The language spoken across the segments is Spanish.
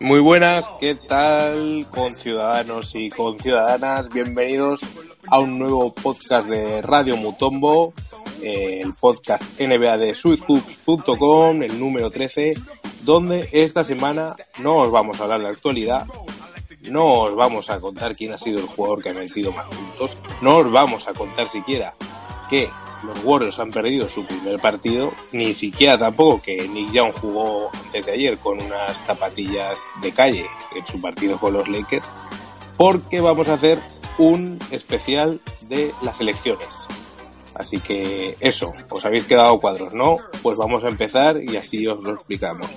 Muy buenas, ¿qué tal con ciudadanos y con ciudadanas? Bienvenidos a un nuevo podcast de Radio Mutombo, eh, el podcast NBA de SweetHoops.com, el número 13, donde esta semana no os vamos a hablar de actualidad, no os vamos a contar quién ha sido el jugador que ha metido más puntos, no os vamos a contar siquiera que los Warriors han perdido su primer partido, ni siquiera tampoco que Nick Young jugó antes ayer con unas zapatillas de calle en su partido con los Lakers, porque vamos a hacer un especial de las elecciones. Así que eso, os habéis quedado cuadros, ¿no? Pues vamos a empezar y así os lo explicamos.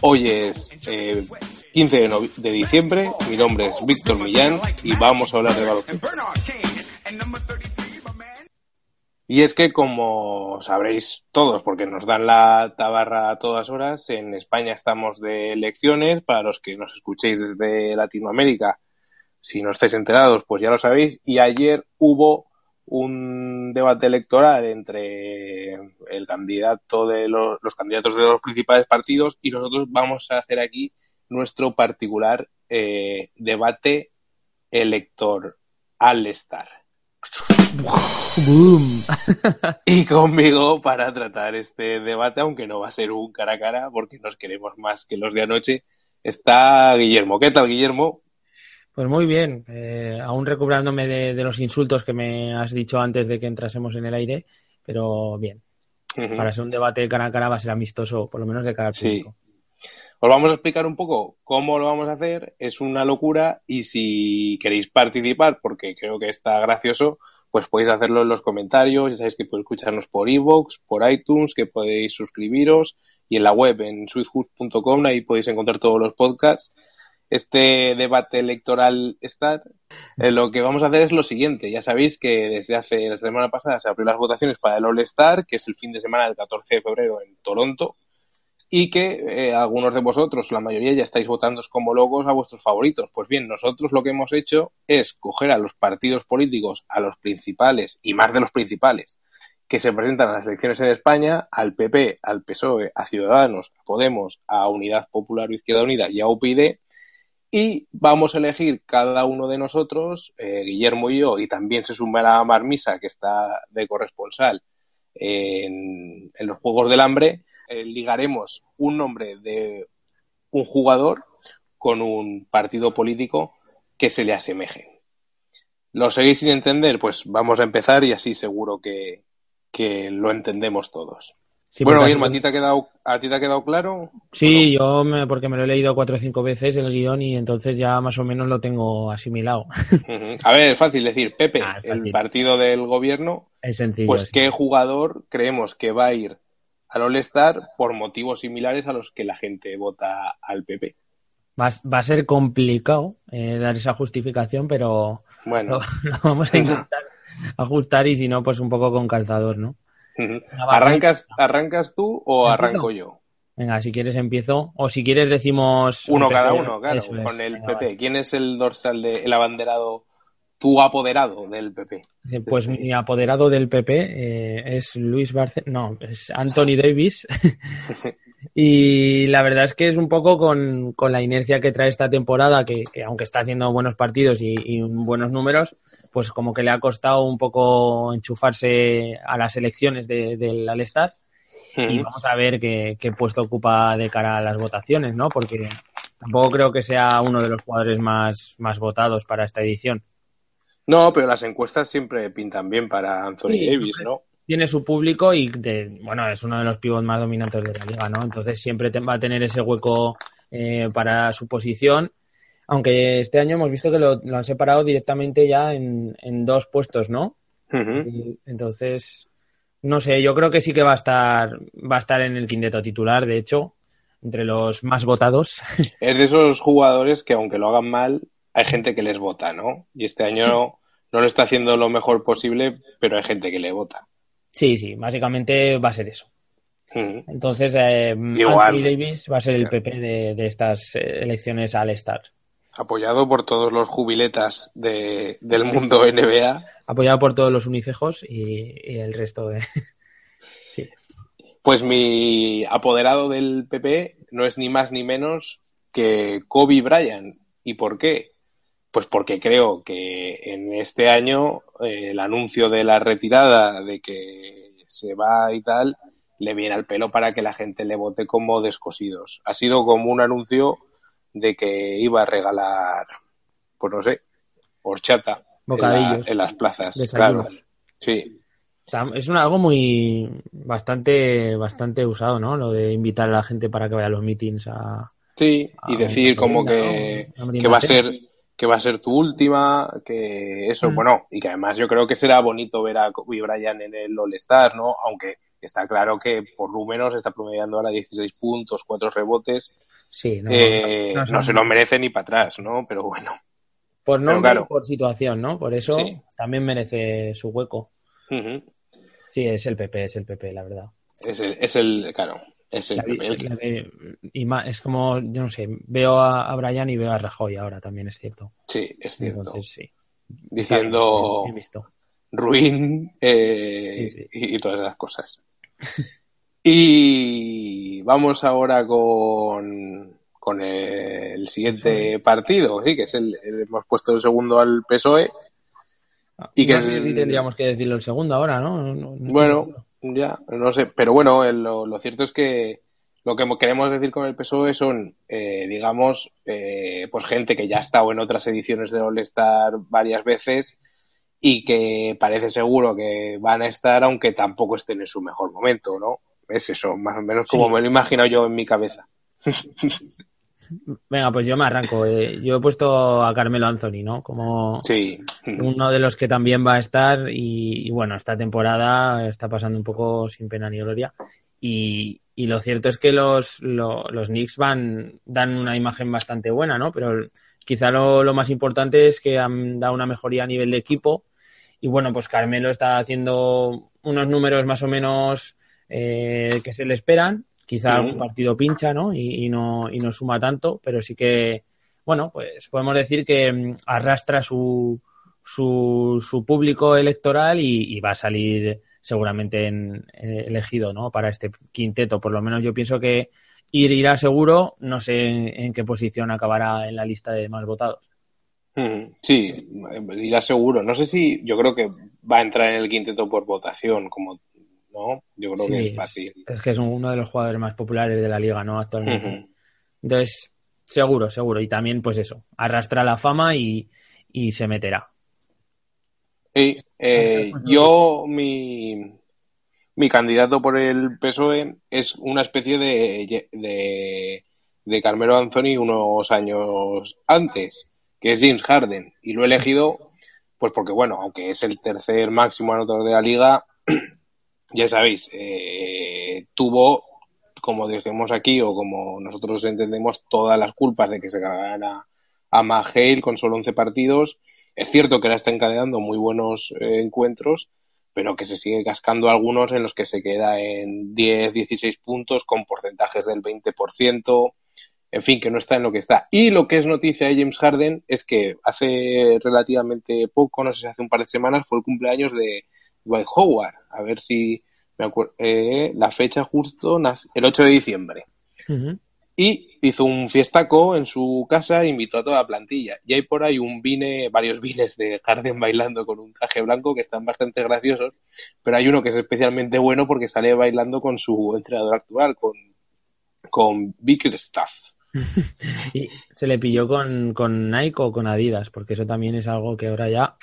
Hoy es eh, 15 de, de diciembre, mi nombre es Víctor Millán y vamos a hablar de baloncesto. Y es que, como sabréis todos, porque nos dan la tabarra a todas horas, en España estamos de elecciones. Para los que nos escuchéis desde Latinoamérica, si no estáis enterados, pues ya lo sabéis. Y ayer hubo un debate electoral entre el candidato de los, candidatos de los principales partidos y nosotros vamos a hacer aquí nuestro particular eh, debate elector al estar. Boom. Y conmigo para tratar este debate, aunque no va a ser un cara a cara, porque nos queremos más que los de anoche, está Guillermo. ¿Qué tal, Guillermo? Pues muy bien, eh, aún recuperándome de, de, los insultos que me has dicho antes de que entrásemos en el aire, pero bien. Uh -huh. Para ser un debate cara a cara va a ser amistoso, por lo menos de cara al público. Sí. Os vamos a explicar un poco cómo lo vamos a hacer. Es una locura y si queréis participar, porque creo que está gracioso, pues podéis hacerlo en los comentarios. Ya sabéis que podéis escucharnos por iVoox, por iTunes, que podéis suscribiros y en la web en sweethoops.com ahí podéis encontrar todos los podcasts. Este debate electoral está. Eh, lo que vamos a hacer es lo siguiente. Ya sabéis que desde hace la semana pasada se abrió las votaciones para el All Star, que es el fin de semana del 14 de febrero en Toronto y que eh, algunos de vosotros, la mayoría, ya estáis votando como locos a vuestros favoritos. Pues bien, nosotros lo que hemos hecho es coger a los partidos políticos, a los principales y más de los principales que se presentan a las elecciones en España, al PP, al PSOE, a Ciudadanos, a Podemos, a Unidad Popular o Izquierda Unida y a UPyD, y vamos a elegir cada uno de nosotros, eh, Guillermo y yo, y también se sumará Marmisa, que está de corresponsal en, en los Juegos del Hambre, eh, ligaremos un nombre de un jugador con un partido político que se le asemeje. ¿Lo seguís sin entender? Pues vamos a empezar y así seguro que, que lo entendemos todos. Sí, bueno, Guillermo, ¿a ti, te ha quedado, ¿a ti te ha quedado claro? Sí, yo me, porque me lo he leído cuatro o cinco veces el guion y entonces ya más o menos lo tengo asimilado. Uh -huh. A ver, es fácil decir, Pepe, ah, el partido del gobierno, es sencillo, pues qué jugador creemos que va a ir al All-Star por motivos similares a los que la gente vota al PP. Va, va a ser complicado eh, dar esa justificación, pero bueno. lo, lo vamos a intentar ajustar y si no, pues un poco con calzador, ¿no? Uh -huh. ¿Arrancas, ¿Arrancas tú o arranco yo? Venga, si quieres empiezo. O si quieres decimos... Uno cada uno, claro, con el Venga, PP. Vale. ¿Quién es el dorsal del de, abanderado, tu apoderado del PP? Pues este... mi apoderado del PP eh, es Luis Barce... No, es Anthony Davis. y la verdad es que es un poco con, con la inercia que trae esta temporada, que, que aunque está haciendo buenos partidos y, y, buenos números, pues como que le ha costado un poco enchufarse a las elecciones del de, de All-Star. Uh -huh. Y vamos a ver qué, qué, puesto ocupa de cara a las votaciones, ¿no? Porque tampoco creo que sea uno de los jugadores más, más votados para esta edición. No, pero las encuestas siempre pintan bien para Anthony sí, Davis, ¿no? tiene su público y de, bueno, es uno de los pivots más dominantes de la liga, ¿no? Entonces siempre va a tener ese hueco eh, para su posición. Aunque este año hemos visto que lo, han separado directamente ya en, dos puestos, ¿no? entonces, no sé, yo creo que sí que va a estar, va a estar en el quinteto titular, de hecho, entre los más votados. Es de esos jugadores que aunque lo hagan mal, hay gente que les vota, ¿no? Y este año no, lo está haciendo lo mejor posible, pero hay gente que le vota. Sí, sí, básicamente va a ser eso. Entonces, eh, Anthony Davis va a ser el PP de, estas eh, elecciones al Star. Apoyado por todos los jubiletas del mundo NBA. Apoyado por todos los unicejos y, el resto de. sí. Pues mi apoderado del PP no es ni más ni menos que Kobe Bryant. ¿Y por qué? Pues porque creo que en este año eh, el anuncio de la retirada, de que se va y tal, le viene al pelo para que la gente le vote como descosidos. Ha sido como un anuncio de que iba a regalar, pues no sé, horchata en, las plazas. Claro. Sí. Es un, algo muy bastante bastante usado, ¿no? Lo de invitar a la gente para que vaya a los meetings a. Sí, y decir como que, que va a ser que va a ser tu última, que eso, mm. bueno, y que además yo creo que será bonito ver a Kobe Bryant en el All-Star, ¿no? Aunque está claro que por lo menos está promediando ahora 16 puntos, 4 rebotes. Sí, no, eh, no, se lo merece ni para atrás, ¿no? Pero bueno. Por nombre por situación, ¿no? Por eso también merece su hueco. Sí, es el PP, es el PP, la verdad. Es el, es el claro, es el, y es como, yo no sé, veo a, Brian y veo a Rajoy ahora también, es cierto. Sí, es cierto. sí. Diciendo ruin eh, Y, todas esas cosas. y vamos ahora con, con el siguiente partido, sí, que es el, hemos puesto el segundo al PSOE. Ah, y que sé si tendríamos que decirlo el segundo ahora, ¿no? bueno, ya, no sé, pero bueno, lo, cierto es que lo que queremos decir con el PSOE son, eh, digamos, eh, pues gente que ya ha estado en otras ediciones de All Star varias veces y que parece seguro que van a estar aunque tampoco estén en su mejor momento, ¿no? Es eso, más o menos como me lo imagino yo en mi cabeza. Venga, pues yo me arranco. Eh, yo he puesto a Carmelo Anthony, ¿no? Como uno de los que también va a estar y, bueno, esta temporada está pasando un poco sin pena ni gloria. Y, lo cierto es que los, los Knicks van, dan una imagen bastante buena, ¿no? Pero quizá lo, más importante es que han dado una mejoría a nivel de equipo. Y bueno, pues Carmelo está haciendo unos números más o menos eh, que se le esperan Quizá algún partido pincha, ¿no? Y, ¿no? y no suma tanto, pero sí que, bueno, pues podemos decir que mm, arrastra su, su, su público electoral y, va a salir seguramente en, eh, elegido, ¿no? Para este quinteto. Por lo menos yo pienso que ir, irá seguro, no sé en, qué posición acabará en la lista de más votados. Sí, irá seguro. No sé si yo creo que va a entrar en el quinteto por votación, como yo creo que es fácil. Es que es uno de los jugadores más populares de la liga, ¿no? Actualmente. Entonces, seguro, seguro. Y también, pues eso, arrastra la fama y, se meterá. Sí, eh, yo, mi, mi candidato por el PSOE es una especie de, de, de Carmelo Anthony unos años antes, que es James Harden. Y lo he elegido, pues porque, bueno, aunque es el tercer máximo anotador de la liga, ya sabéis, eh, tuvo, como dijimos aquí, o como nosotros entendemos, todas las culpas de que se ganara a Mahale con solo 11 partidos. Es cierto que ahora está encadenando muy buenos eh, encuentros, pero que se sigue cascando algunos en los que se queda en 10, 16 puntos con porcentajes del 20%, en fin, que no está en lo que está. Y lo que es noticia de James Harden es que hace relativamente poco, no sé si hace un par de semanas, fue el cumpleaños de, Dwight Howard. A ver si me acuerdo. Eh, la fecha justo, el 8 de diciembre. Y hizo un fiestaco en su casa e invitó a toda la plantilla. Y hay por ahí un vine, varios vines de Harden bailando con un traje blanco que están bastante graciosos. Pero hay uno que es especialmente bueno porque sale bailando con su entrenador actual, con, con Bickerstaff. y se le pilló con, con Nike o con Adidas, porque eso también es algo que ahora ya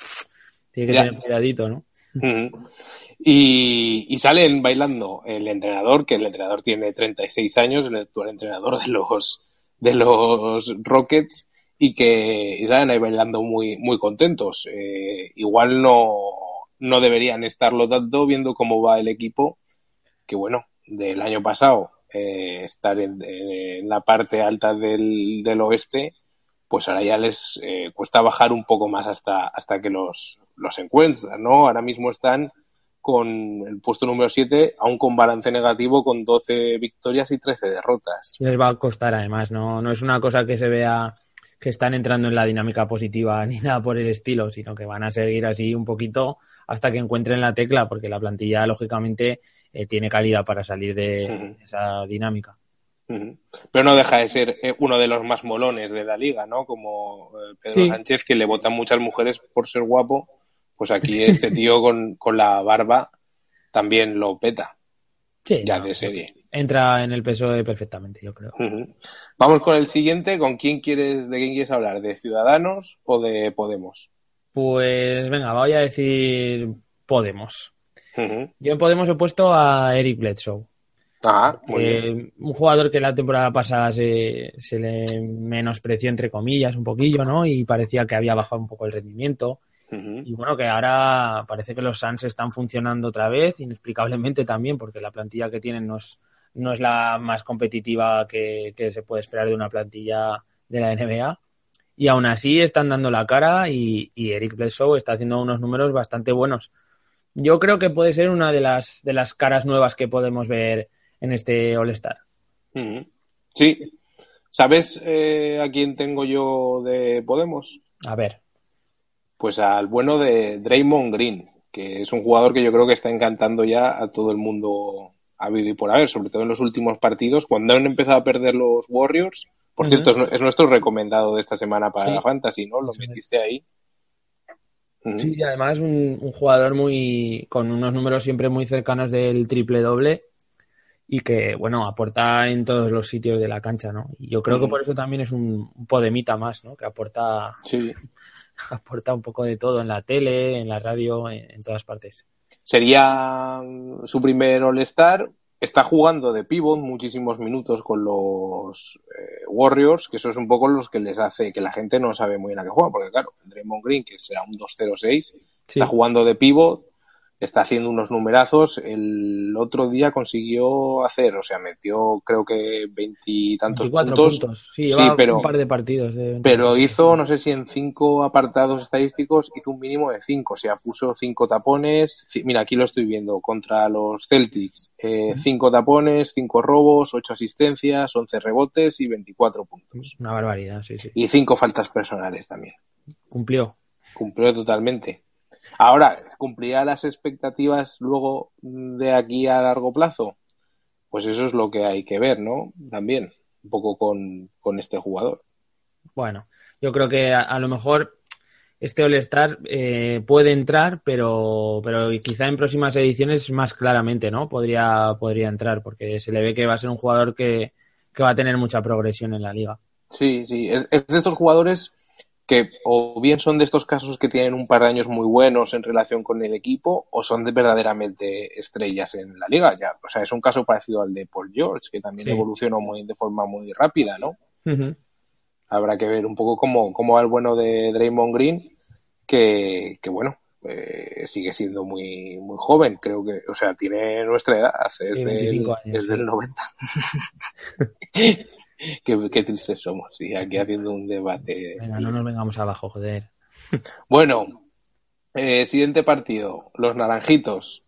tiene que tener cuidadito, ¿no? Y, salen bailando el entrenador, que el entrenador tiene 36 años, el actual entrenador de los, de los Rockets, y que salen ahí bailando muy, muy contentos. Eh, igual no, no deberían estarlo tanto viendo cómo va el equipo, que bueno, del año pasado eh, estar en, la parte alta del, del, oeste, pues ahora ya les eh, cuesta bajar un poco más hasta, hasta que los, los encuentran, ¿no? Ahora mismo están con el puesto número 7, aún con balance negativo, con 12 victorias y 13 derrotas. Les va a costar además, no, no es una cosa que se vea que están entrando en la dinámica positiva ni nada por el estilo, sino que van a seguir así un poquito hasta que encuentren la tecla, porque la plantilla, lógicamente, eh, tiene calidad para salir de esa dinámica. Pero no deja de ser eh, uno de los más molones de la liga, ¿no? Como eh, Pedro Sánchez, que le votan muchas mujeres por ser guapo pues aquí este tío con, la barba también lo peta. Sí, ya de serie. Entra en el peso perfectamente, yo creo. Vamos con el siguiente. ¿Con quién quieres, de quién quieres hablar? ¿De Ciudadanos o de Podemos? Pues venga, voy a decir Podemos. Yo en Podemos he puesto a Eric Bledsoe. Muy bien. Un jugador que la temporada pasada se, se le menospreció, entre comillas, un poquillo, ¿no? Y parecía que había bajado un poco el rendimiento. Y bueno, que ahora parece que los Suns están funcionando otra vez, inexplicablemente también, porque la plantilla que tienen no es, no es la más competitiva que, se puede esperar de una plantilla de la NBA. Y aún así están dando la cara y, Eric Bledsoe está haciendo unos números bastante buenos. Yo creo que puede ser una de las, de las caras nuevas que podemos ver en este All-Star. Sí. ¿Sabes eh, a quién tengo yo de Podemos? A ver. Pues al bueno de Draymond Green, que es un jugador que yo creo que está encantando ya a todo el mundo habido y por haber, sobre todo en los últimos partidos, cuando han empezado a perder los Warriors. Por cierto, es, nuestro recomendado de esta semana para la Fantasy, ¿no? Lo metiste ahí. Sí, y además un, un jugador muy con unos números siempre muy cercanos del triple doble y que, bueno, aporta en todos los sitios de la cancha, ¿no? Y yo creo que por eso también es un, un podemita más, ¿no? Que aporta sí. aporta un poco de todo en la tele, en la radio, en, todas partes. Sería mm, su primer All-Star. Está jugando de pivot muchísimos minutos con los eh, Warriors, que eso es un poco los que les hace que la gente no sabe muy bien a qué juega, porque claro, Draymond Green, que será un 2-0-6, está jugando de pivot, está haciendo unos numerazos. El otro día consiguió hacer, o sea, metió creo que veintitantos puntos. puntos. Sí, pero, un par de partidos. pero hizo, no sé si en cinco apartados estadísticos, hizo un mínimo de cinco. O sea, puso cinco tapones. Mira, aquí lo estoy viendo, contra los Celtics. Eh, cinco tapones, cinco robos, ocho asistencias, once rebotes y veinticuatro puntos. Una barbaridad, sí, sí. Y cinco faltas personales también. Cumplió. Cumplió totalmente. Ahora, ¿cumplirá las expectativas luego de aquí a largo plazo? Pues eso es lo que hay que ver, ¿no? También, un poco con, este jugador. Bueno, yo creo que a, lo mejor este All-Star eh, puede entrar, pero, pero quizá en próximas ediciones más claramente, ¿no? Podría, podría entrar, porque se le ve que va a ser un jugador que, va a tener mucha progresión en la liga. Sí, sí, es de estos jugadores que o bien son de estos casos que tienen un par de años muy buenos en relación con el equipo o son de verdaderamente estrellas en la liga. Ya, o sea, es un caso parecido al de Paul George, que también evolucionó muy, de forma muy rápida, ¿no? Habrá que ver un poco cómo, cómo va el bueno de Draymond Green, que, que bueno, eh, sigue siendo muy muy joven, creo que, o sea, tiene nuestra edad, es, del 90. qué, tristes somos, y aquí haciendo un debate. Venga, no nos vengamos abajo, joder. Bueno, eh, siguiente partido, los naranjitos.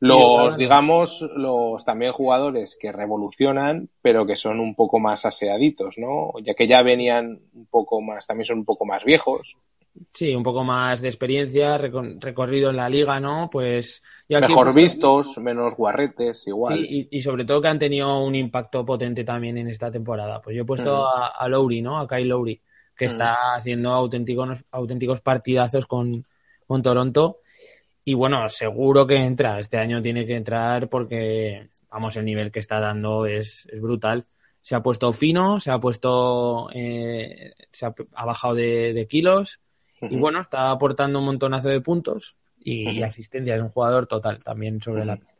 Los, digamos, los también jugadores que revolucionan, pero que son un poco más aseaditos, ¿no? Ya que ya venían un poco más, también son un poco más viejos. Sí, un poco más de experiencia, recorrido en la liga, ¿no? Pues. Mejor vistos, menos guarretes, igual. Y, sobre todo que han tenido un impacto potente también en esta temporada. Pues yo he puesto mm. a, Lowry, ¿no? A Kyle Lowry, que mm. está haciendo auténticos, auténticos partidazos con, con Toronto. Y bueno, seguro que entra. Este año tiene que entrar porque, vamos, el nivel que está dando es, es brutal se ha puesto fino, se ha puesto, eh, se ha, bajado de, kilos y bueno, está aportando un montonazo de puntos y, asistencia. Es un jugador total también sobre la pista.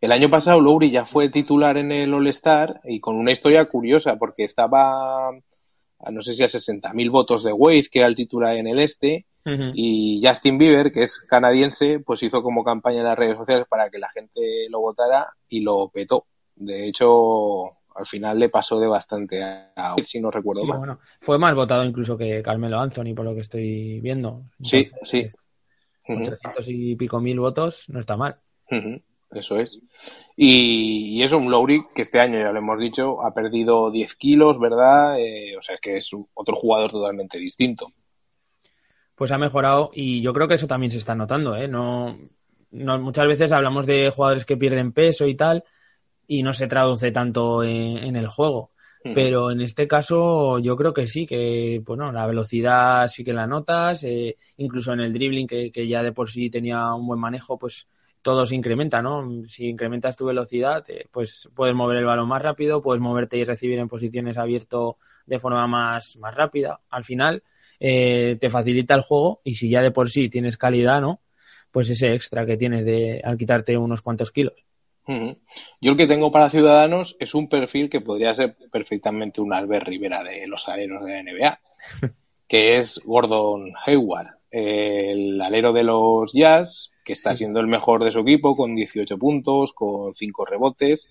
El año pasado Lowry ya fue titular en el All-Star y con una historia curiosa porque estaba, a no sé si a 60.000 votos de Wade, que era el titular en el este, y Justin Bieber, que es canadiense, pues hizo como campaña en las redes sociales para que la gente lo votara y lo petó. De hecho, al final le pasó de bastante a si no recuerdo mal. Bueno, fue más votado incluso que Carmelo Anthony, por lo que estoy viendo. sí, sí. Con 300 y pico mil votos no está mal. Eso es. Y, es un Lowry que este año, ya lo hemos dicho, ha perdido 10 kilos, ¿verdad? Eh, o sea, es que es otro jugador totalmente distinto. Pues ha mejorado y yo creo que eso también se está notando, ¿eh? No, no muchas veces hablamos de jugadores que pierden peso y tal y no se traduce tanto en, el juego. Pero en este caso yo creo que sí, que bueno, la velocidad sí que la notas, eh, incluso en el dribbling que, que ya de por sí tenía un buen manejo, pues todo se incrementa, ¿no? Si incrementas tu velocidad, eh, pues puedes mover el balón más rápido, puedes moverte y recibir en posiciones abierto de forma más, más rápida. Al final, eh, te facilita el juego y si ya de por sí tienes calidad, ¿no? Pues ese extra que tienes de al quitarte unos cuantos kilos. Yo el que tengo para Ciudadanos es un perfil que podría ser perfectamente un Albert Rivera de los aleros de la NBA, que es Gordon Hayward, el alero de los Jazz, que está siendo el mejor de su equipo con 18 puntos, con 5 rebotes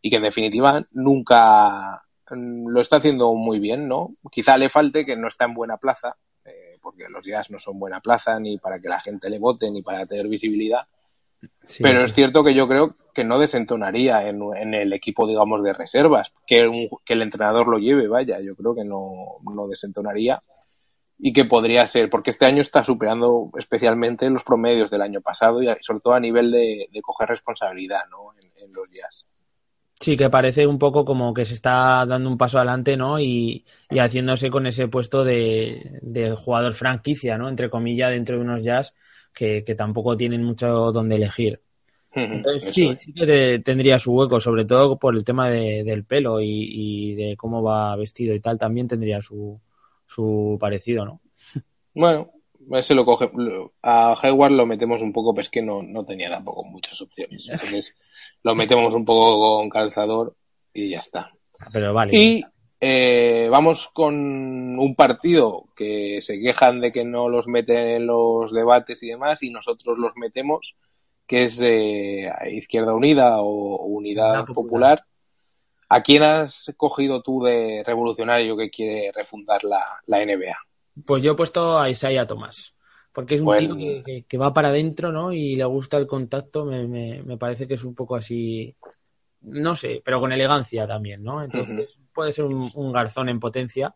y que en definitiva nunca mm, lo está haciendo muy bien, ¿no? Quizá le falte que no está en buena plaza, eh, porque los Jazz no son buena plaza ni para que la gente le vote ni para tener visibilidad. pero es cierto que yo creo que no desentonaría en, el equipo, digamos, de reservas, que, que el entrenador lo lleve, vaya, yo creo que no, no desentonaría y que podría ser, porque este año está superando especialmente los promedios del año pasado y sobre todo a nivel de, coger responsabilidad ¿no? en, los jazz. Sí, que parece un poco como que se está dando un paso adelante, ¿no? Y, haciéndose con ese puesto de, jugador franquicia, ¿no? Entre comillas, dentro de unos jazz que, tampoco tienen mucho donde elegir. Entonces, sí, sí que tendría su hueco, sobre todo por el tema del pelo y, y, de cómo va vestido y tal, también tendría su, su parecido, ¿no? Bueno, ese lo coge. A Hayward lo metemos un poco, pues que no, no tenía tampoco muchas opciones. Entonces lo metemos un poco con calzador y ya está. Pero vale. Y eh, vamos con un partido que se quejan de que no los meten en los debates y demás, y nosotros los metemos, que es eh, Izquierda Unida o Unidad Popular ¿A quién has cogido tú de revolucionario que quiere refundar la, NBA? Pues yo he puesto a Isaiah Thomas, porque es un tío que, va para adentro, ¿no? Y le gusta el contacto, me, parece que es un poco así, no sé, pero con elegancia también, ¿no? Entonces puede ser un, garzón en potencia.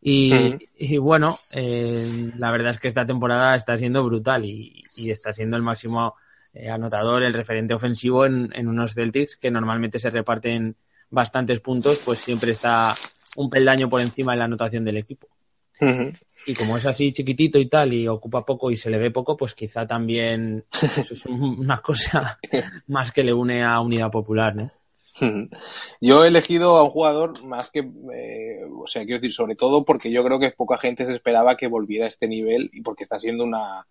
Y, bueno, eh, la verdad es que esta temporada está siendo brutal y, está siendo el máximo eh, anotador, el referente ofensivo en, en, unos Celtics que normalmente se reparten bastantes puntos, pues siempre está un peldaño por encima de la anotación del equipo. Y como es así chiquitito y tal, y ocupa poco y se le ve poco, pues quizá también es una cosa más que le une a Unidad Popular, ¿no? Yo he elegido a un jugador más que, eh, o sea, quiero decir, sobre todo porque yo creo que poca gente se esperaba que volviera a este nivel y porque está siendo una,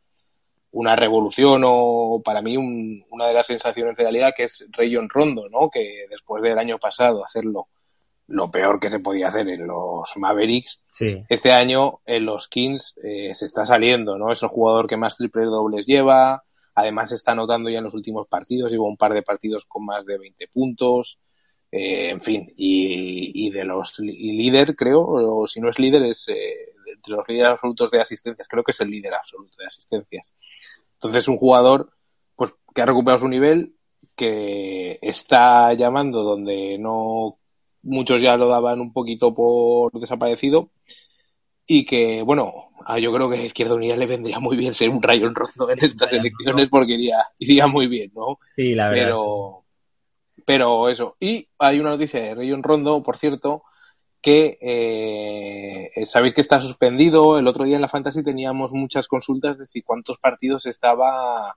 una revolución o para mí una de las sensaciones de la liga que es Rayon Rondo, ¿no? Que después del año pasado hacerlo lo peor que se podía hacer en los Mavericks, este año en los Kings eh, se está saliendo, ¿no? Es el jugador que más triples dobles lleva, además está anotando ya en los últimos partidos, lleva un par de partidos con más de 20 puntos, eh, en fin, y, de los líder, creo, o si no es líder, es eh, entre los líderes absolutos de asistencias, creo que es el líder absoluto de asistencias. Entonces, un jugador pues que ha recuperado su nivel, que está llamando donde no muchos ya lo daban un poquito por desaparecido y que, bueno, yo creo que a Izquierda Unida le vendría muy bien ser un Rayon Rondo en estas elecciones porque iría, iría muy bien, ¿no? Sí, la verdad. Pero, pero eso. Y hay una noticia de Rayon Rondo, por cierto, que eh, sabéis que está suspendido. El otro día en la Fantasy teníamos muchas consultas de si cuántos partidos estaba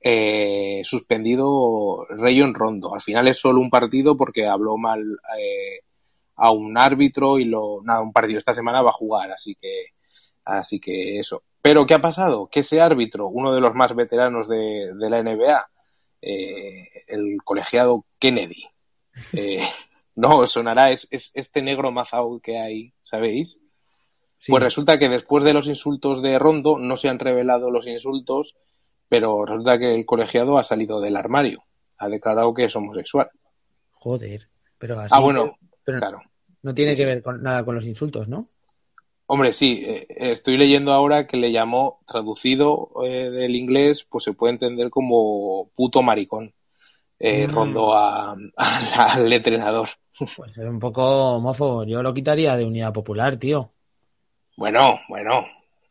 eh, suspendido Rayon Rondo. Al final es solo un partido porque habló mal eh, a un árbitro y lo nada un partido esta semana va a jugar, así que así que eso. Pero ¿qué ha pasado? Que ese árbitro, uno de los más veteranos de, la NBA, eh, el colegiado Kennedy, eh, no sonará, es, este negro mazao que hay, ¿sabéis? Pues resulta que después de los insultos de Rondo no se han revelado los insultos, pero resulta que el colegiado ha salido del armario, ha declarado que es homosexual. Joder, pero así. Ah, bueno, claro. No tiene que ver con nada con los insultos, ¿no? Hombre, sí, eh, estoy leyendo ahora que le llamó, traducido eh, del inglés, pues se puede entender como puto maricón. Eh, mm. Rondo al entrenador. Pues es un poco homófobo. Yo lo quitaría de unidad popular, tío. Bueno, bueno.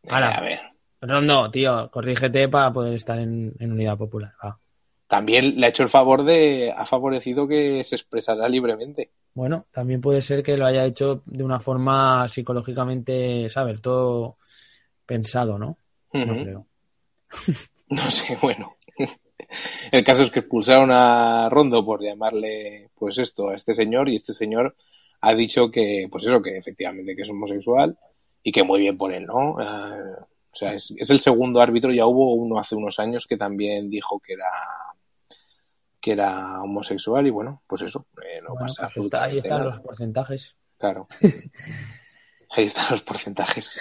a ver. Rondo, tío, corrígete para poder estar en, unidad popular. También le ha hecho el favor de. ha favorecido que se expresara libremente. Bueno, también puede ser que lo haya hecho de una forma psicológicamente, ¿sabes? Todo pensado, ¿no? No creo. no sé, bueno. El caso es que expulsaron a Rondo por llamarle, pues esto, a este señor, y este señor ha dicho que, pues eso, que efectivamente que es homosexual y que muy bien por él, ¿no? Eh, o sea, es, el segundo árbitro, ya hubo uno hace unos años que también dijo que era que era homosexual y bueno, pues eso, eh, no pasa pues Ahí están los porcentajes. Claro. ahí están los porcentajes.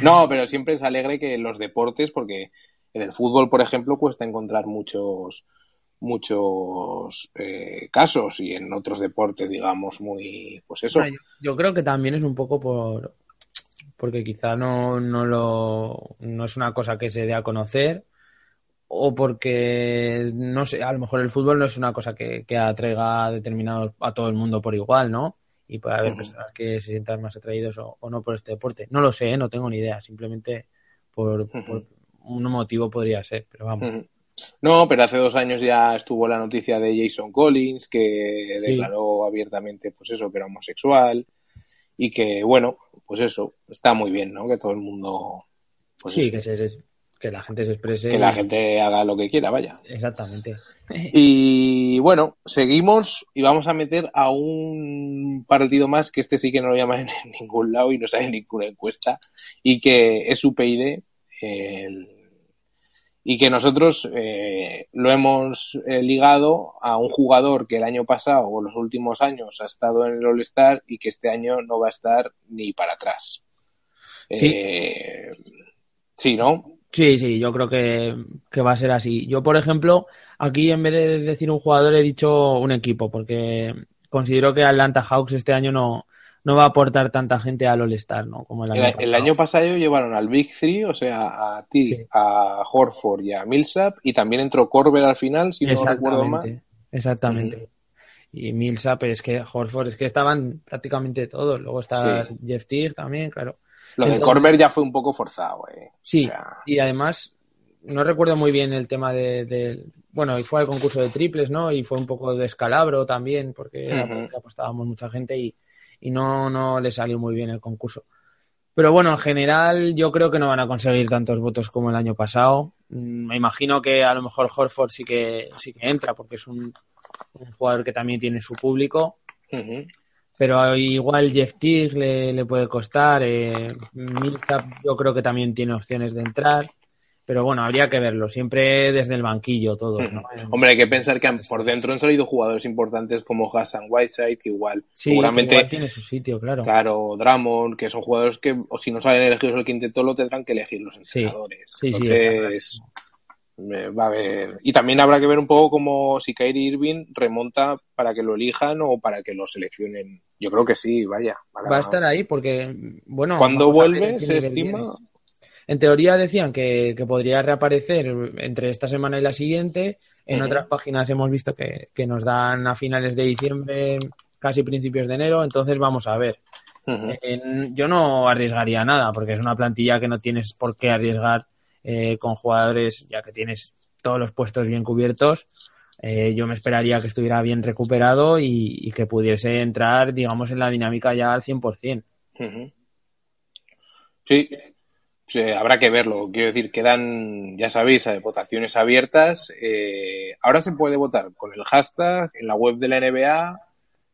no, pero siempre es alegre que los deportes, porque en el fútbol, por ejemplo, cuesta encontrar muchos muchos eh, casos y en otros deportes, digamos, muy, pues eso. yo, creo que también es un poco por, porque quizá no, no lo, no es una cosa que se dé a conocer o porque, no sé, a lo mejor el fútbol no es una cosa que, que atraiga determinado a todo el mundo por igual, ¿no? Y puede haber personas que se sientan más atraídos o, no por este deporte. No lo sé, ¿eh? no tengo ni idea, simplemente por, un motivo podría ser, pero vamos. No, pero hace dos años ya estuvo la noticia de Jason Collins, que declaró abiertamente, pues eso, que era homosexual y que, bueno, pues eso, está muy bien, ¿no? Que todo el mundo... Pues sí, que, se, que la gente se exprese. Que la gente haga lo que quiera, vaya. Exactamente. Y bueno, seguimos y vamos a meter a un partido más que este sí que no lo llaman en ningún lado y no sale en ninguna encuesta y que es UPyD, el y que nosotros eh, lo hemos eh, ligado a un jugador que el año pasado o los últimos años ha estado en el All-Star y que este año no va a estar ni para atrás. Sí, eh, sí ¿no? Sí, sí, yo creo que, que, va a ser así. Yo, por ejemplo, aquí en vez de decir un jugador he dicho un equipo, porque considero que Atlanta Hawks este año no, no va a aportar tanta gente al All-Star, ¿no? Como el año, el, año pasado llevaron al Big Three, o sea, a ti, a Horford y a Millsap, y también entró Corber al final, si no recuerdo mal. Exactamente. Y Millsap, es que Horford, es que estaban prácticamente todos. Luego está Jeff Teague también, claro. Lo de Corber ya fue un poco forzado, eh. Sí, y además, no recuerdo muy bien el tema de, bueno, y fue al concurso de triples, ¿no? Y fue un poco de escalabro también, porque, porque apostábamos mucha gente y y no, no le salió muy bien el concurso. Pero bueno, en general yo creo que no van a conseguir tantos votos como el año pasado. Mm, me imagino que a lo mejor Horford sí que, sí que entra porque es un, jugador que también tiene su público. Pero igual Jeff Teague le, le puede costar. Eh, yo creo que también tiene opciones de entrar. Pero bueno, habría que verlo, siempre desde el banquillo todo. ¿no? Hombre, hay que pensar que por dentro han salido jugadores importantes como Hassan Whiteside, que igual seguramente tiene su sitio, claro. Claro, Drummond, que son jugadores que, o si no salen elegidos el quinteto, lo tendrán que elegir los entrenadores. Sí, Entonces, va a haber. Y también habrá que ver un poco como si Kyrie Irving remonta para que lo elijan o para que lo seleccionen. Yo creo que sí, vaya. Va a estar ahí porque, bueno. Cuando vuelve, se estima. En teoría decían que, podría reaparecer entre esta semana y la siguiente. En otras páginas hemos visto que, nos dan a finales de diciembre, casi principios de enero. Entonces vamos a ver. yo no arriesgaría nada porque es una plantilla que no tienes por qué arriesgar eh, con jugadores ya que tienes todos los puestos bien cubiertos. Eh, yo me esperaría que estuviera bien recuperado y, que pudiese entrar, digamos, en la dinámica ya al 100%. Sí, habrá que verlo. Quiero decir, quedan, ya sabéis, eh, votaciones abiertas. Eh, ahora se puede votar con el hashtag en la web de la NBA.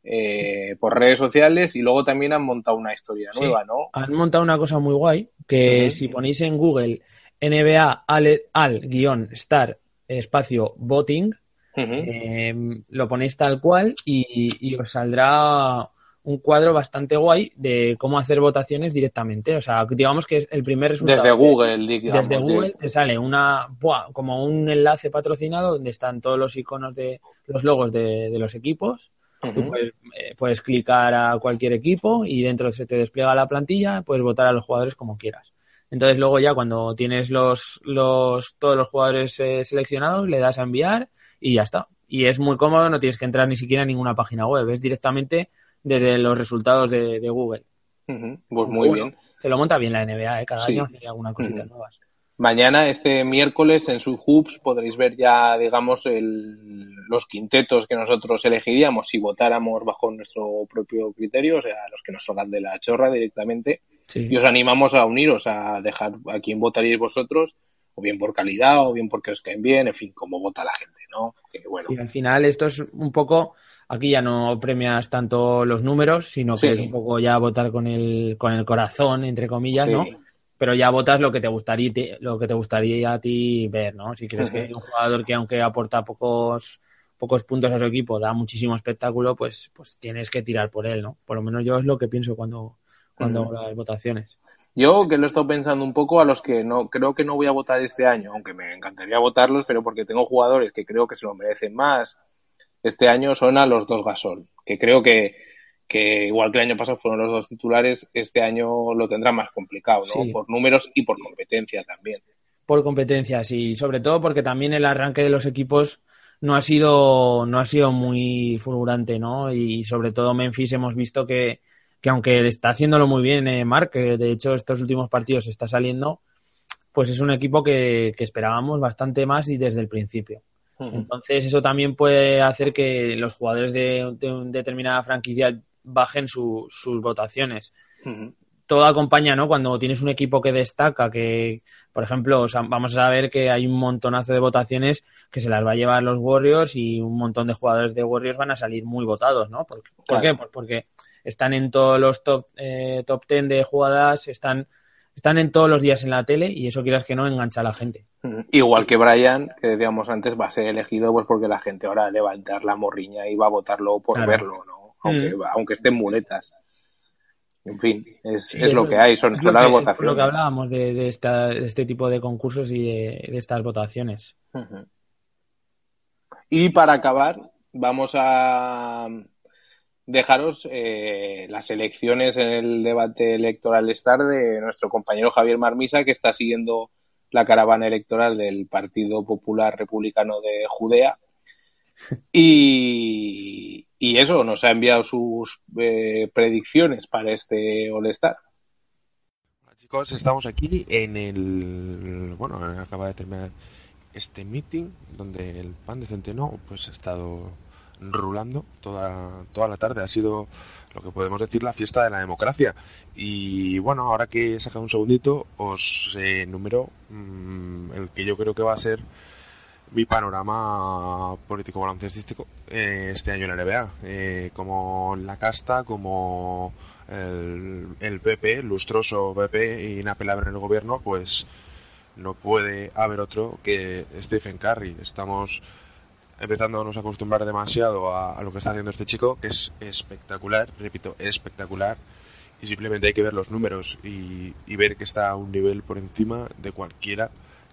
eh, por redes sociales y luego también han montado una historia nueva, ¿no? Han montado una cosa muy guay, que si ponéis en Google NBA al-star espacio voting, em, lo ponéis tal cual y, os saldrá un cuadro bastante guay de cómo hacer votaciones directamente. O sea, digamos que es el primer resultado. Desde Google, digamos, Desde Google te sale una como un enlace patrocinado donde están todos los iconos de los logos de los equipos Tú eh, puedes, clicar a cualquier equipo y dentro se te despliega la plantilla, puedes votar a los jugadores como quieras. Entonces luego ya cuando tienes los, los todos los jugadores eh, seleccionados, le das a enviar y ya está. Y es muy cómodo, no tienes que entrar ni siquiera a ninguna página web, es directamente desde los resultados de, Google. Pues muy bien. Se lo monta bien la NBA, ¿eh? cada año hace alguna cosita nueva. Mañana, este miércoles, en sus hoops podréis ver ya, digamos, los quintetos que nosotros elegiríamos si votáramos bajo nuestro propio criterio, o sea, los que nos tocan de la chorra directamente. Y os animamos a uniros, a dejar a quién votaríais vosotros, o bien por calidad, o bien porque os caen bien, en fin, como vota la gente, ¿no? bueno. Sí, al final esto es un poco, aquí ya no premias tanto los números, sino que es un poco ya votar con el, con el corazón, entre comillas, ¿no? pero ya votas lo que te gustaría lo que te gustaría a ti ver, ¿no? Si crees que hay un jugador que aunque aporta pocos pocos puntos a su equipo da muchísimo espectáculo, pues pues tienes que tirar por él, ¿no? Por lo menos yo es lo que pienso cuando cuando hago las votaciones. Yo que lo he estado pensando un poco a los que no creo que no voy a votar este año, aunque me encantaría votarlos, pero porque tengo jugadores que creo que se lo merecen más este año son a los dos Gasol, que creo que que igual que el año pasado fueron los dos titulares, este año lo tendrá más complicado, ¿no? Por números y por competencia también. Por competencia, sí, sobre todo porque también el arranque de los equipos no ha sido, no ha sido muy fulgurante, ¿no? Y sobre todo Memphis hemos visto que, que aunque está haciéndolo muy bien eh, Mark, que de hecho estos últimos partidos está saliendo, pues es un equipo que, que esperábamos bastante más y desde el principio. Entonces eso también puede hacer que los jugadores de, de una determinada franquicia bajen sus votaciones. Todo acompaña, ¿no? Cuando tienes un equipo que destaca, que, por ejemplo, vamos a ver que hay un montonazo de votaciones que se las va a llevar los Warriors y un montón de jugadores de Warriors van a salir muy votados, ¿no? ¿Por, qué? Pues porque están en todos los top, eh, top 10 de jugadas, están, están en todos los días en la tele y eso quieras que no engancha a la gente. Igual que Brian, que decíamos antes, va a ser elegido pues porque la gente ahora le va a entrar la morriña y va a votarlo por verlo, ¿no? aunque, mm. aunque estén muletas. En fin, es, es lo que hay, son, son las votaciones. Es lo que hablábamos de, de, esta, de, este tipo de concursos y de, de estas votaciones. Y para acabar, vamos a dejaros eh, las elecciones en el debate electoral estar de nuestro compañero Javier Marmisa, que está siguiendo la caravana electoral del Partido Popular Republicano de Judea y, eso, nos ha enviado sus eh, predicciones para este All-Star. Chicos, estamos aquí en el. Bueno, acaba de terminar este meeting donde el pan de centeno pues ha estado rulando toda, toda la tarde. Ha sido lo que podemos decir la fiesta de la democracia. Y bueno, ahora que he sacado un segundito, os eh, número mm, el que yo creo que va a ser mi panorama político baloncestístico eh, este año en la NBA. Eh, como la casta, como el, el PP, lustroso PP inapelable en el gobierno, pues no puede haber otro que Stephen Curry. Estamos empezando a nos acostumbrar demasiado a, lo que está haciendo este chico, que es espectacular, repito, espectacular. Y simplemente hay que ver los números y, y ver que está a un nivel por encima de cualquiera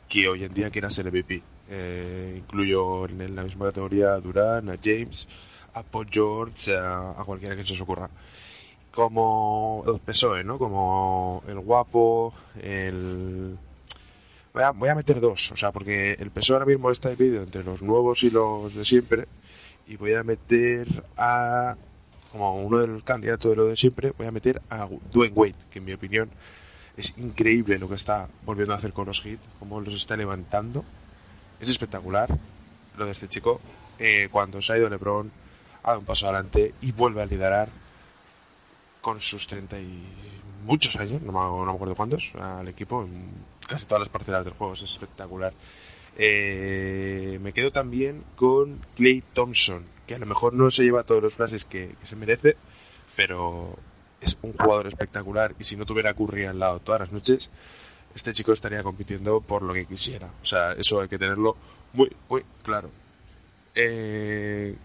que hoy en día quiera ser MVP. Eh, incluyo en la misma categoría a Durán, a James, a Paul George, a, cualquiera que se os ocurra. Como el PSOE, ¿no? Como el guapo, el... Voy a, voy a meter dos, o sea, porque el PSOE ahora mismo está dividido entre los nuevos y los de siempre. Y voy a meter a como uno de los candidatos de lo de siempre, voy a meter a Dwayne Wade, que en mi opinión es increíble lo que está volviendo a hacer con los hits, cómo los está levantando es espectacular lo de este chico. Eh, cuando se ha ido LeBron, ha dado un paso adelante y vuelve a liderar con sus 30 y muchos años, no me, acuerdo cuántos, al equipo casi todas las parcelas del juego. Es espectacular. Eh, me quedo también con Clay Thompson. que a lo mejor no se lleva todos los frases que, se merece, pero es un jugador espectacular y si no tuviera Curry al lado todas las noches, este chico estaría compitiendo por lo que quisiera. O sea, eso hay que tenerlo muy, muy claro. Eh,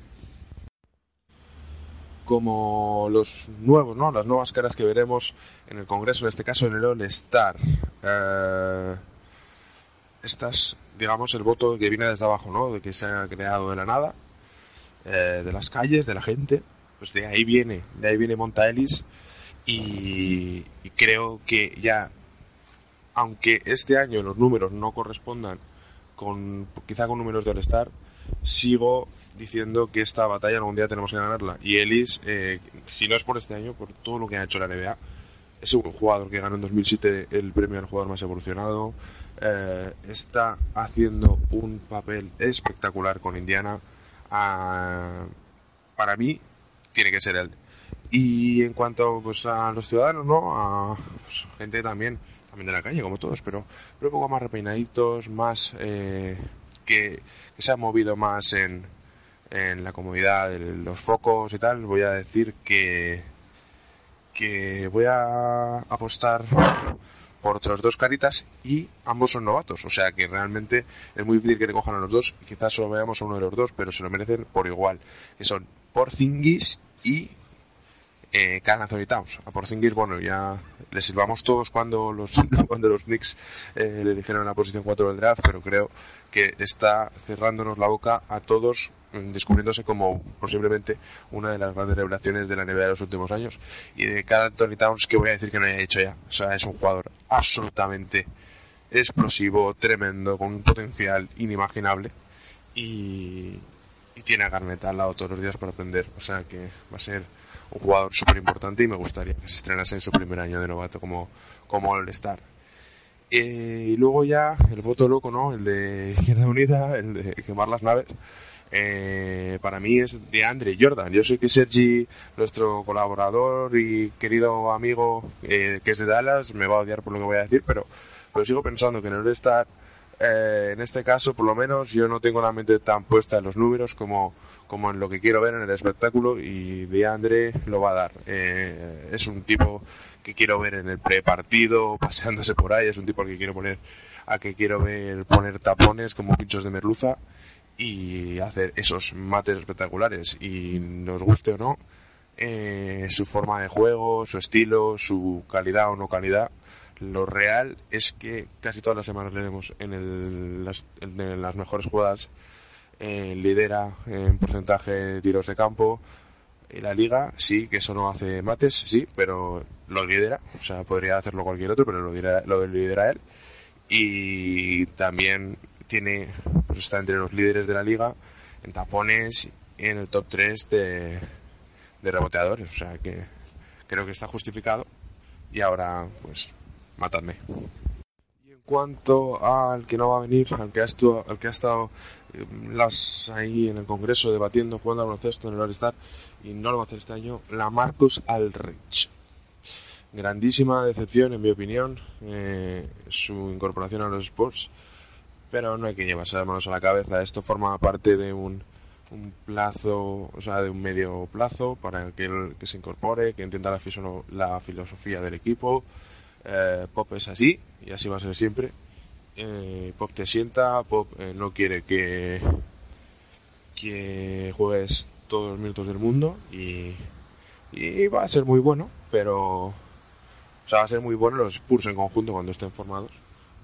como los nuevos, ¿no? Las nuevas caras que veremos en el Congreso, en este caso en el All Star. Eh, estas, digamos, el voto que viene desde abajo, ¿no? De que se ha creado de la nada, eh, de las calles, de la gente. Pues de ahí viene, de ahí viene Monta Ellis y, y creo que ya, aunque este año los números no correspondan con, quizá con números de All Star, sigo diciendo que esta batalla algún día tenemos que ganarla. Y Ellis, eh, si no es por este año, por todo lo que ha hecho la NBA, es un jugador que ganó en 2007 el premio al jugador más evolucionado. Eh, está haciendo un papel espectacular con Indiana. Ah, para mí, tiene que ser él. Y en cuanto pues, a los ciudadanos, ¿no? A pues, gente también, también de la calle, como todos, pero, pero un poco más repeinaditos, más. Eh, que, se ha movido más en, en la comodidad de los focos y tal, voy a decir que, que voy a apostar por otras dos caritas y ambos son novatos. O sea que realmente es muy difícil que le cojan a los dos. Quizás solo veamos a uno de los dos, pero se lo merecen por igual. Que son Porzingis y eh, Anthony Towns. A Porzingis, bueno, ya le silbamos todos cuando los, cuando los Knicks eh, le dijeron la posición 4 del draft, pero creo que está cerrándonos la boca a todos, mm, descubriéndose como posiblemente una de las grandes revelaciones de la NBA de los últimos años. Y de Carl Anthony Towns, que voy a decir que no haya dicho ya. O sea, es un jugador absolutamente explosivo, tremendo, con un potencial inimaginable. Y, y tiene a Garnett al lado todos los días para aprender. O sea que va a ser un jugador súper importante y me gustaría que se estrenase en su primer año de novato como, como All-Star. Eh, y luego ya el voto loco, ¿no? El de Izquierda Unida, el de quemar las naves. Eh, para mí es de Andre Jordan. Yo sé que Sergi, nuestro colaborador y querido amigo eh, que es de Dallas, me va a odiar por lo que voy a decir, pero, pero sigo pensando que en el All-Star eh, en este caso, por lo menos, yo no tengo la mente tan puesta en los números como, como en lo que quiero ver en el espectáculo y de lo va a dar. Eh, es un tipo que quiero ver en el prepartido, paseándose por ahí, es un tipo al que quiero poner, a que quiero ver poner tapones como pinchos de merluza y hacer esos mates espectaculares y nos guste o no, eh, su forma de juego, su estilo, su calidad o no calidad, lo real es que casi todas las semanas leemos en, el, las, en las mejores jugadas. Eh, lidera en porcentaje de tiros de campo. En la liga, sí, que eso no hace mates, sí, pero lo lidera. O sea, podría hacerlo cualquier otro, pero lo lidera, lo lidera él. Y también tiene, pues está entre los líderes de la liga en tapones en el top 3 de, de reboteadores. O sea que creo que está justificado. Y ahora, pues matadme. Y en cuanto al que no va a venir, al que ha al que ha estado eh, las ahí en el Congreso debatiendo, jugando al baloncesto en el All-Star y no lo va a hacer este año, la Marcus Alrich. Grandísima decepción, en mi opinión, eh, su incorporación a los Sports, pero no hay que llevarse las manos a la cabeza. Esto forma parte de un, plazo, o sea, de un medio plazo para que, que se incorpore, que entienda la, la filosofía del equipo, eh, Pop es así y así va a ser siempre. Eh, Pop te sienta, Pop eh, no quiere que, que juegues todos los minutos del mundo y, y va a ser muy bueno, pero o sea, va a ser muy bueno los Spurs en conjunto cuando estén formados,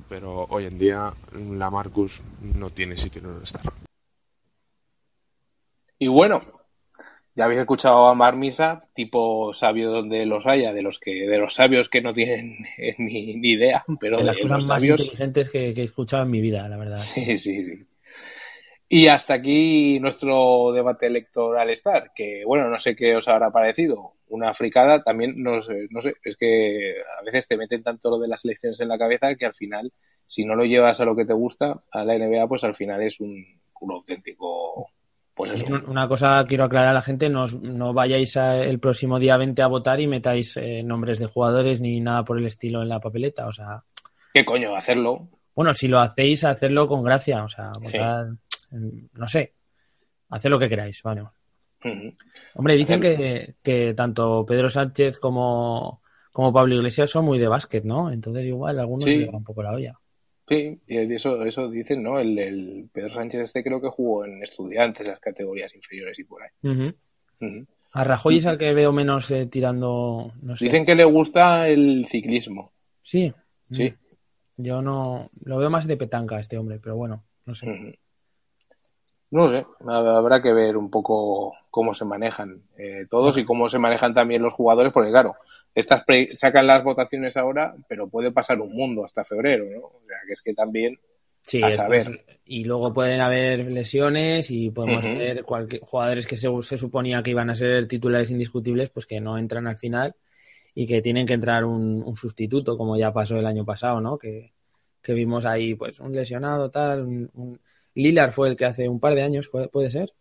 pero hoy en día la Marcus no tiene sitio en el estar. Y bueno, ya habéis escuchado a Mar Misa, tipo sabio donde los haya, de los que de los sabios que no tienen ni, idea, pero de, las cosas más sabios... inteligentes que, que, he escuchado en mi vida, la verdad. Sí, sí, sí. Y hasta aquí nuestro debate electoral estar, que bueno, no sé qué os habrá parecido. Una fricada también, no sé, no sé, es que a veces te meten tanto lo de las elecciones en la cabeza que al final, si no lo llevas a lo que te gusta, a la NBA, pues al final es un, un auténtico pues Una cosa quiero aclarar a la gente, no, no vayáis el próximo día 20 a votar y metáis eh, nombres de jugadores ni nada por el estilo en la papeleta, o sea... ¿Qué coño? Hacerlo. Bueno, si lo hacéis, hacerlo con gracia, o sea, votar, no sé, haced lo que queráis, vale. Hombre, dicen que, que tanto Pedro Sánchez como, como Pablo Iglesias son muy de básquet, ¿no? Entonces igual algunos Sí. llevan un poco la olla. Sí, y eso, eso dicen, ¿no? El, el Pedro Sánchez este creo que jugó en estudiantes, las categorías inferiores y por ahí. Ujú. Ujú. A Rajoy es al que veo menos eh, tirando, no sé. Dicen que le gusta el ciclismo. Sí. Sí. Yo no lo veo más de petanca este hombre, pero bueno, no sé. Ujú. No sé, hab- habrá que ver un poco cómo se manejan eh, todos y cómo se manejan también los jugadores, porque claro, estas pre- sacan las votaciones ahora, pero puede pasar un mundo hasta febrero, ¿no? O sea, que es que también Sí, a saber. es- y luego pueden haber lesiones y podemos ver cualquier, jugadores que se, se suponía que iban a ser titulares indiscutibles, pues que no entran al final y que tienen que entrar un, un sustituto, como ya pasó el año pasado, ¿no? Que, que vimos ahí, pues, un lesionado, tal. Un, un- Lilar fue el que hace un par de años, fue- ¿puede ser?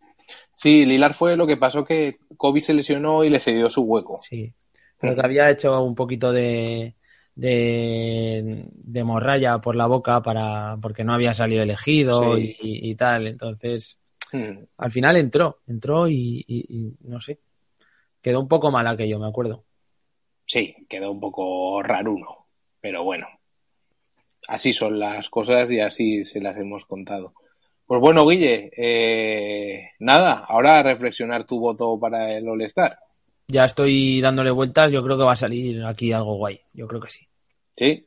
Sí, Lilar fue lo que pasó que Kobe se lesionó y le cedió su hueco. Sí. Pero que había hecho un poquito de, de, de morralla por la boca para porque no había salido elegido Sí. y, y tal. Entonces, Mm. al final entró, entró y, y- y no sé. Quedó un poco mal aquello, me acuerdo. Sí, quedó un poco raruno, pero bueno, así son las cosas y así se las hemos contado. Pues bueno, Guille, eh, nada, ahora a reflexionar tu voto para el All-Star. Ya estoy dándole vueltas, yo creo que va a salir aquí algo guay. Yo creo que sí. ¿Sí?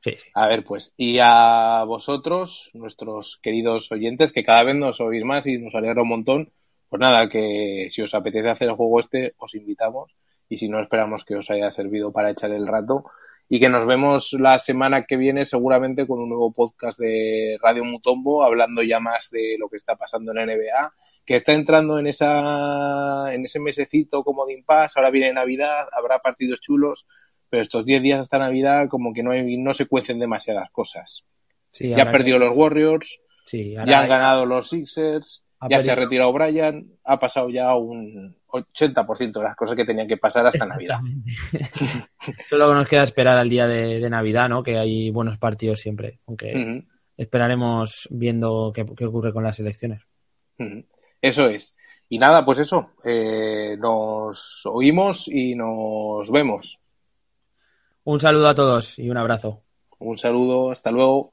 Sí, sí. A ver, pues, y a vosotros, nuestros queridos oyentes, que cada vez nos oís más y nos alegra un montón, pues nada, que si os apetece hacer el juego este, os invitamos. Y si no, esperamos que os haya servido para echar el rato. Y que nos vemos la semana que viene, seguramente con un nuevo podcast de Radio Mutombo, hablando ya más de lo que está pasando en la NBA, que está entrando en esa, en ese mesecito como de impasse. Ahora viene Navidad, habrá partidos chulos pero estos 10 días hasta Navidad como que no, hay, no se cuecen demasiadas cosas. Sí, Ya han perdido que- los Warriors, sí, ahora ya han ganado los Sixers, Ha ya se ha retirado Brian, ha pasado ya un 80% de las cosas que tenían que pasar hasta Navidad. Solo nos queda esperar al día de, de Navidad, ¿no? Que hay buenos partidos siempre. Aunque esperaremos viendo qué, qué ocurre con las elecciones. Eso es. Y nada, pues eso, eh, nos oímos y nos vemos. Un saludo a todos y un abrazo. Un saludo, hasta luego.